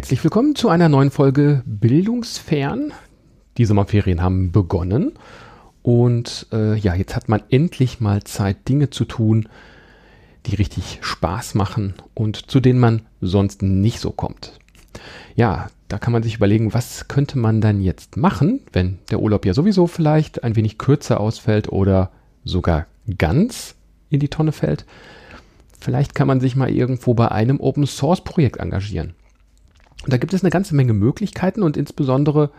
Herzlich willkommen zu einer neuen Folge Bildungsfern. Die Sommerferien haben begonnen und äh, ja, jetzt hat man endlich mal Zeit, Dinge zu tun, die richtig Spaß machen und zu denen man sonst nicht so kommt. Ja, da kann man sich überlegen, was könnte man dann jetzt machen, wenn der Urlaub ja sowieso vielleicht ein wenig kürzer ausfällt oder sogar ganz in die Tonne fällt. Vielleicht kann man sich mal irgendwo bei einem Open Source Projekt engagieren. Und da gibt es eine ganze Menge Möglichkeiten und insbesondere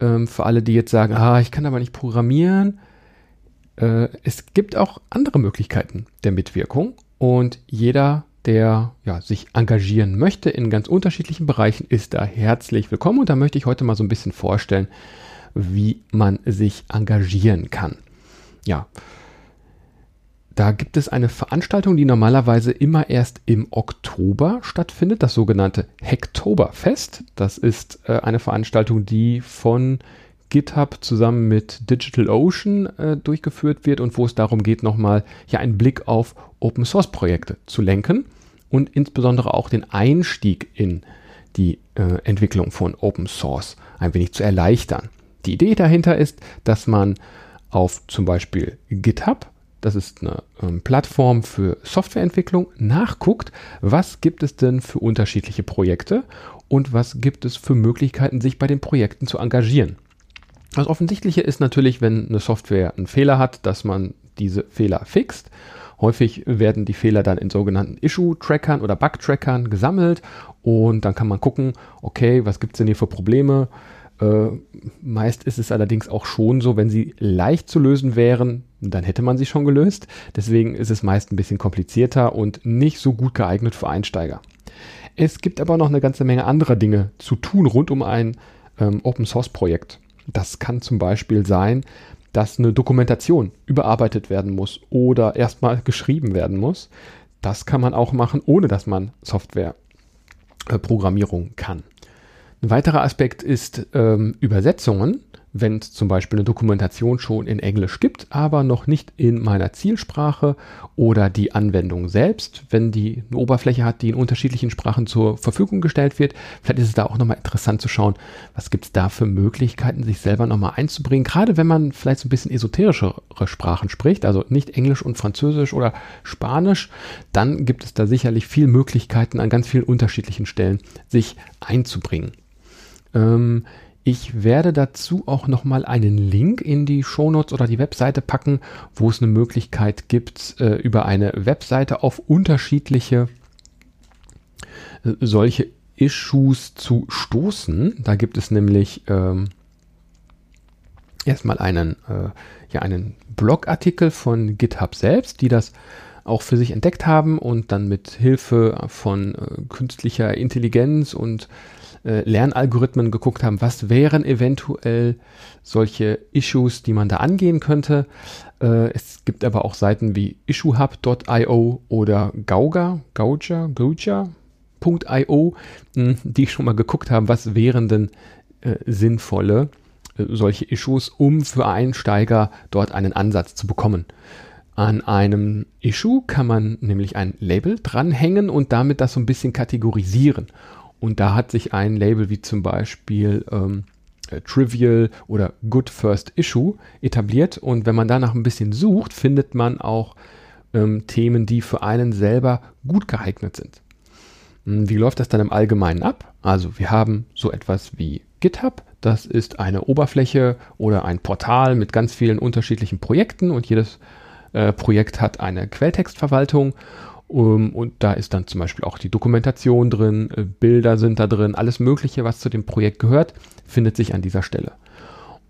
ähm, für alle, die jetzt sagen, ah, ich kann aber nicht programmieren. Äh, es gibt auch andere Möglichkeiten der Mitwirkung und jeder, der ja, sich engagieren möchte in ganz unterschiedlichen Bereichen, ist da herzlich willkommen. Und da möchte ich heute mal so ein bisschen vorstellen, wie man sich engagieren kann. Ja, da gibt es eine Veranstaltung, die normalerweise immer erst im Oktober stattfindet, das sogenannte Hacktoberfest. Das ist äh, eine Veranstaltung, die von GitHub zusammen mit DigitalOcean äh, durchgeführt wird und wo es darum geht, nochmal ja einen Blick auf Open Source Projekte zu lenken und insbesondere auch den Einstieg in die äh, Entwicklung von Open Source ein wenig zu erleichtern. Die Idee dahinter ist, dass man auf zum Beispiel GitHub das ist eine ähm, Plattform für Softwareentwicklung, nachguckt, was gibt es denn für unterschiedliche Projekte und was gibt es für Möglichkeiten, sich bei den Projekten zu engagieren. Das Offensichtliche ist natürlich, wenn eine Software einen Fehler hat, dass man diese Fehler fixt. Häufig werden die Fehler dann in sogenannten Issue-Trackern oder Bug-Trackern gesammelt und dann kann man gucken, okay, was gibt es denn hier für Probleme? Äh, meist ist es allerdings auch schon so, wenn sie leicht zu lösen wären, dann hätte man sie schon gelöst. Deswegen ist es meist ein bisschen komplizierter und nicht so gut geeignet für Einsteiger. Es gibt aber noch eine ganze Menge anderer Dinge zu tun rund um ein ähm, Open Source Projekt. Das kann zum Beispiel sein, dass eine Dokumentation überarbeitet werden muss oder erstmal geschrieben werden muss. Das kann man auch machen, ohne dass man Softwareprogrammierung äh, kann. Ein weiterer Aspekt ist ähm, Übersetzungen wenn es zum Beispiel eine Dokumentation schon in Englisch gibt, aber noch nicht in meiner Zielsprache oder die Anwendung selbst, wenn die eine Oberfläche hat, die in unterschiedlichen Sprachen zur Verfügung gestellt wird. Vielleicht ist es da auch nochmal interessant zu schauen, was gibt es da für Möglichkeiten, sich selber nochmal einzubringen, gerade wenn man vielleicht so ein bisschen esoterischere Sprachen spricht, also nicht Englisch und Französisch oder Spanisch, dann gibt es da sicherlich viel Möglichkeiten an ganz vielen unterschiedlichen Stellen, sich einzubringen. Ähm, ich werde dazu auch nochmal einen Link in die Shownotes oder die Webseite packen, wo es eine Möglichkeit gibt, äh, über eine Webseite auf unterschiedliche äh, solche Issues zu stoßen. Da gibt es nämlich ähm, erstmal einen, äh, ja, einen Blogartikel von GitHub selbst, die das auch für sich entdeckt haben und dann mit Hilfe von äh, künstlicher Intelligenz und äh, Lernalgorithmen geguckt haben, was wären eventuell solche Issues, die man da angehen könnte. Äh, es gibt aber auch Seiten wie issuehub.io oder Gauga, Gauja, Gauja.io, hm, die schon mal geguckt haben, was wären denn äh, sinnvolle äh, solche Issues, um für Einsteiger dort einen Ansatz zu bekommen. An einem Issue kann man nämlich ein Label dranhängen und damit das so ein bisschen kategorisieren. Und da hat sich ein Label wie zum Beispiel ähm, äh, Trivial oder Good First Issue etabliert. Und wenn man danach ein bisschen sucht, findet man auch ähm, Themen, die für einen selber gut geeignet sind. Hm, wie läuft das dann im Allgemeinen ab? Also wir haben so etwas wie GitHub. Das ist eine Oberfläche oder ein Portal mit ganz vielen unterschiedlichen Projekten und jedes äh, Projekt hat eine Quelltextverwaltung um, und da ist dann zum Beispiel auch die Dokumentation drin, äh, Bilder sind da drin, alles Mögliche, was zu dem Projekt gehört, findet sich an dieser Stelle.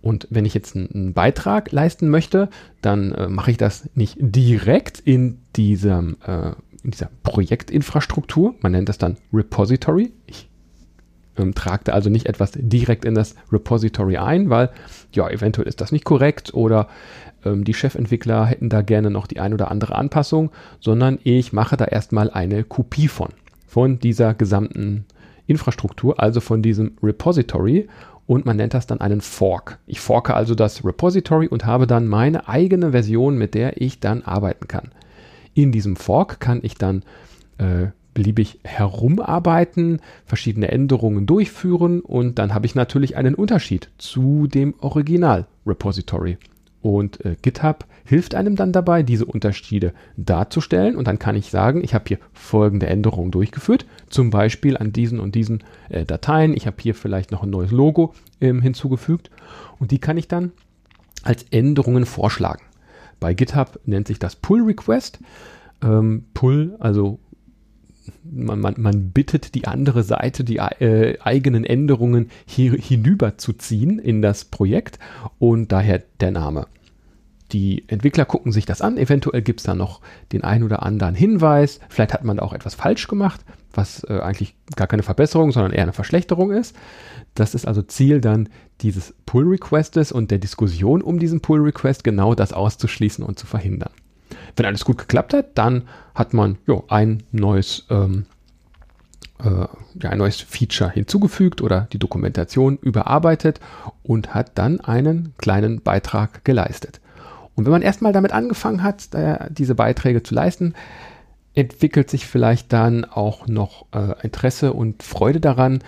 Und wenn ich jetzt einen Beitrag leisten möchte, dann äh, mache ich das nicht direkt in, diesem, äh, in dieser Projektinfrastruktur. Man nennt das dann Repository. Ich ähm, trage da also nicht etwas direkt in das Repository ein, weil ja, eventuell ist das nicht korrekt oder ähm, die Chefentwickler hätten da gerne noch die ein oder andere Anpassung, sondern ich mache da erstmal eine Kopie von, von dieser gesamten Infrastruktur, also von diesem Repository und man nennt das dann einen Fork. Ich forke also das Repository und habe dann meine eigene Version, mit der ich dann arbeiten kann. In diesem Fork kann ich dann äh, beliebig herumarbeiten, verschiedene Änderungen durchführen und dann habe ich natürlich einen Unterschied zu dem Original-Repository. Und äh, GitHub hilft einem dann dabei, diese Unterschiede darzustellen. Und dann kann ich sagen, ich habe hier folgende Änderungen durchgeführt. Zum Beispiel an diesen und diesen äh, Dateien. Ich habe hier vielleicht noch ein neues Logo ähm, hinzugefügt. Und die kann ich dann als Änderungen vorschlagen. Bei GitHub nennt sich das Pull Request. Ähm, Pull, also man, man, man bittet die andere Seite, die äh, eigenen Änderungen hier hinüber zu ziehen in das Projekt und daher der Name. Die Entwickler gucken sich das an, eventuell gibt es da noch den ein oder anderen Hinweis, vielleicht hat man da auch etwas falsch gemacht, was äh, eigentlich gar keine Verbesserung, sondern eher eine Verschlechterung ist. Das ist also Ziel dann dieses Pull Requestes und der Diskussion um diesen Pull Request, genau das auszuschließen und zu verhindern. Wenn alles gut geklappt hat, dann hat man jo, ein neues ähm, äh, ja, ein neues Feature hinzugefügt oder die Dokumentation überarbeitet und hat dann einen kleinen Beitrag geleistet. Und wenn man erstmal damit angefangen hat, äh, diese Beiträge zu leisten, entwickelt sich vielleicht dann auch noch äh, Interesse und Freude daran,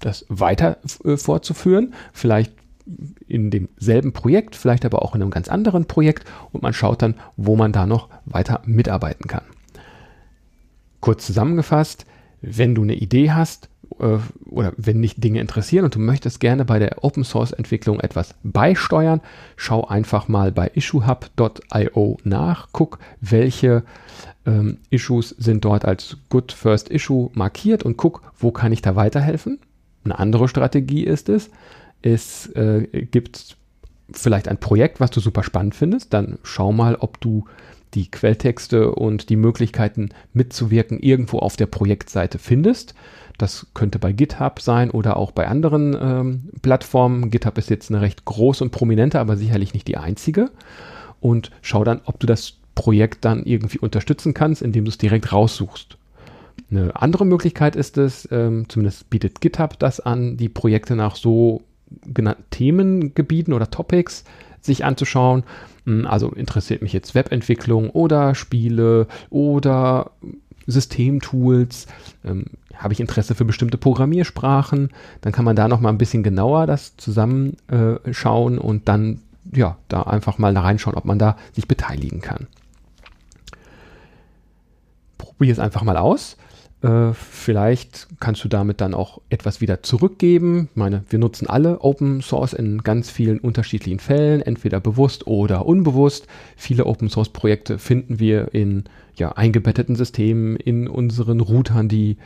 das weiter äh, fortzuführen. Vielleicht in demselben Projekt, vielleicht aber auch in einem ganz anderen Projekt und man schaut dann, wo man da noch weiter mitarbeiten kann. Kurz zusammengefasst, wenn du eine Idee hast äh, oder wenn dich Dinge interessieren und du möchtest gerne bei der Open Source Entwicklung etwas beisteuern, schau einfach mal bei issuehub.io nach, guck, welche ähm, Issues sind dort als Good First Issue markiert und guck, wo kann ich da weiterhelfen. Eine andere Strategie ist es, es äh, gibt vielleicht ein Projekt, was du super spannend findest, dann schau mal, ob du die Quelltexte und die Möglichkeiten mitzuwirken irgendwo auf der Projektseite findest. Das könnte bei GitHub sein oder auch bei anderen ähm, Plattformen. GitHub ist jetzt eine recht große und prominente, aber sicherlich nicht die einzige. Und schau dann, ob du das Projekt dann irgendwie unterstützen kannst, indem du es direkt raussuchst. Eine andere Möglichkeit ist es, ähm, zumindest bietet GitHub das an, die Projekte nach so genannten Themengebieten oder Topics sich anzuschauen. Hm, also interessiert mich jetzt Webentwicklung oder Spiele oder Systemtools. Ähm, habe ich Interesse für bestimmte Programmiersprachen? Dann kann man da noch mal ein bisschen genauer das zusammenschauen äh, und dann ja da einfach mal reinschauen, ob man da sich beteiligen kann. Probier es einfach mal aus. Äh, vielleicht kannst du damit dann auch etwas wieder zurückgeben. Ich meine, wir nutzen alle Open Source in ganz vielen unterschiedlichen Fällen, entweder bewusst oder unbewusst. Viele Open Source Projekte finden wir in ja, eingebetteten Systemen, in unseren Routern, die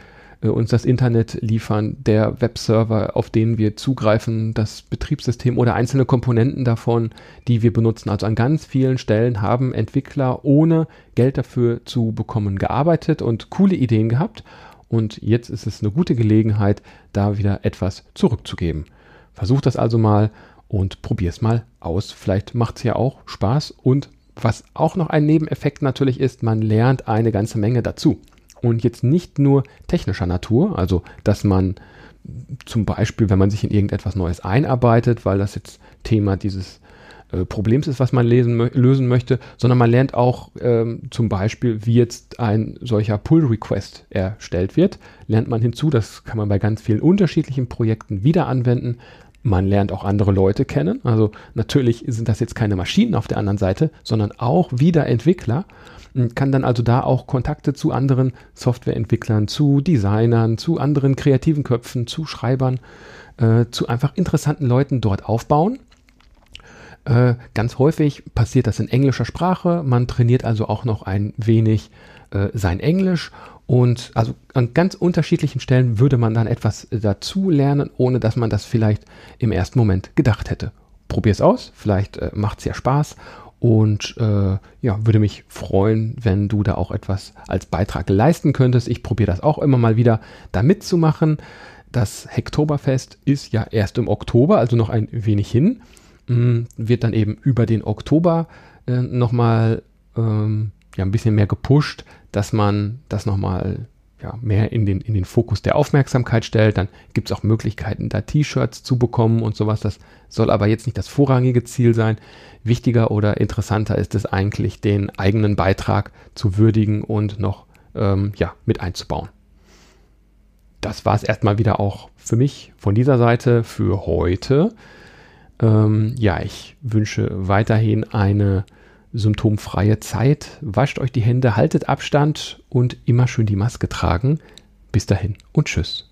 uns das Internet liefern, der Webserver, auf den wir zugreifen, das Betriebssystem oder einzelne Komponenten davon, die wir benutzen. Also an ganz vielen Stellen haben Entwickler ohne Geld dafür zu bekommen gearbeitet und coole Ideen gehabt. Und jetzt ist es eine gute Gelegenheit, da wieder etwas zurückzugeben. Versuch das also mal und probier es mal aus. Vielleicht macht es ja auch Spaß und was auch noch ein Nebeneffekt natürlich ist, man lernt eine ganze Menge dazu und jetzt nicht nur technischer Natur, also dass man zum Beispiel, wenn man sich in irgendetwas Neues einarbeitet, weil das jetzt Thema dieses äh, Problems ist, was man lesen, lösen möchte, sondern man lernt auch ähm, zum Beispiel, wie jetzt ein solcher Pull-Request erstellt wird, lernt man hinzu, das kann man bei ganz vielen unterschiedlichen Projekten wieder anwenden. Man lernt auch andere Leute kennen. Also natürlich sind das jetzt keine Maschinen auf der anderen Seite, sondern auch wieder Entwickler kann dann also da auch Kontakte zu anderen Softwareentwicklern, zu Designern, zu anderen kreativen Köpfen, zu Schreibern, äh, zu einfach interessanten Leuten dort aufbauen. Äh, ganz häufig passiert das in englischer Sprache. Man trainiert also auch noch ein wenig äh, sein Englisch und also an ganz unterschiedlichen Stellen würde man dann etwas dazu lernen, ohne dass man das vielleicht im ersten Moment gedacht hätte. Probier es aus, vielleicht äh, macht es ja Spaß und äh, ja, würde mich freuen, wenn du da auch etwas als Beitrag leisten könntest. Ich probiere das auch immer mal wieder da mitzumachen. Das Hektoberfest ist ja erst im Oktober, also noch ein wenig hin. Ähm, wird dann eben über den Oktober äh, nochmal ähm, ja, ein bisschen mehr gepusht, dass man das nochmal ja, mehr in den, in den Fokus der Aufmerksamkeit stellt. Dann gibt es auch Möglichkeiten, da T-Shirts zu bekommen und sowas. Das soll aber jetzt nicht das vorrangige Ziel sein. Wichtiger oder interessanter ist es eigentlich, den eigenen Beitrag zu würdigen und noch ähm, ja, mit einzubauen. Das war es erstmal wieder auch für mich von dieser Seite für heute. Ähm, ja, ich wünsche weiterhin eine symptomfreie Zeit. Wascht euch die Hände, haltet Abstand und immer schön die Maske tragen. Bis dahin und tschüss.